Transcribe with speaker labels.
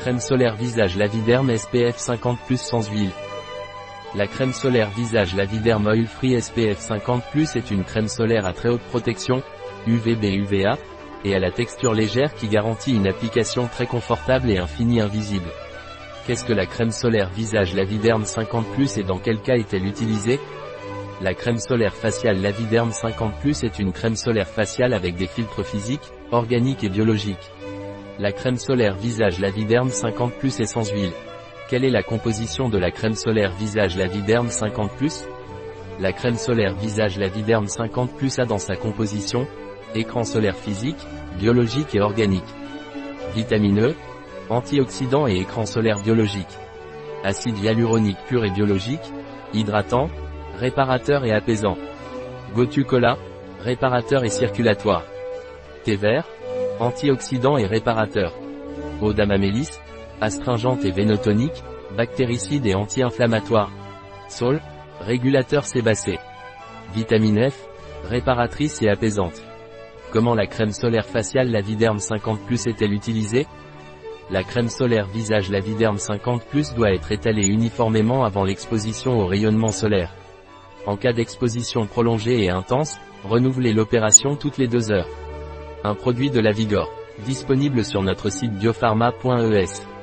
Speaker 1: Crème solaire visage Laviderme SPF 50 sans huile. La crème solaire visage Laviderme Oil Free SPF 50 est une crème solaire à très haute protection, UVB UVA, et à la texture légère qui garantit une application très confortable et un fini invisible. Qu'est-ce que la crème solaire visage Laviderme 50 et dans quel cas est-elle utilisée? La crème solaire faciale Laviderme 50 est une crème solaire faciale avec des filtres physiques, organiques et biologiques. La crème solaire visage Laviderme 50 est sans huile. Quelle est la composition de la crème solaire visage Laviderme 50 La crème solaire visage Laviderme 50 a dans sa composition, écran solaire physique, biologique et organique. Vitamine E, antioxydant et écran solaire biologique. Acide hyaluronique pur et biologique, hydratant, réparateur et apaisant. Gotu Cola, réparateur et circulatoire. Thé vert, antioxydant et réparateur. Eau d'amamélis, astringente et vénotonique, bactéricide et anti-inflammatoire. Sol, régulateur sébacé. Vitamine F, réparatrice et apaisante. Comment la crème solaire faciale Laviderme 50 est-elle utilisée La crème solaire visage Laviderme 50 doit être étalée uniformément avant l'exposition au rayonnement solaire. En cas d'exposition prolongée et intense, renouvelez l'opération toutes les deux heures. Un produit de la Vigor. Disponible sur notre site biopharma.es.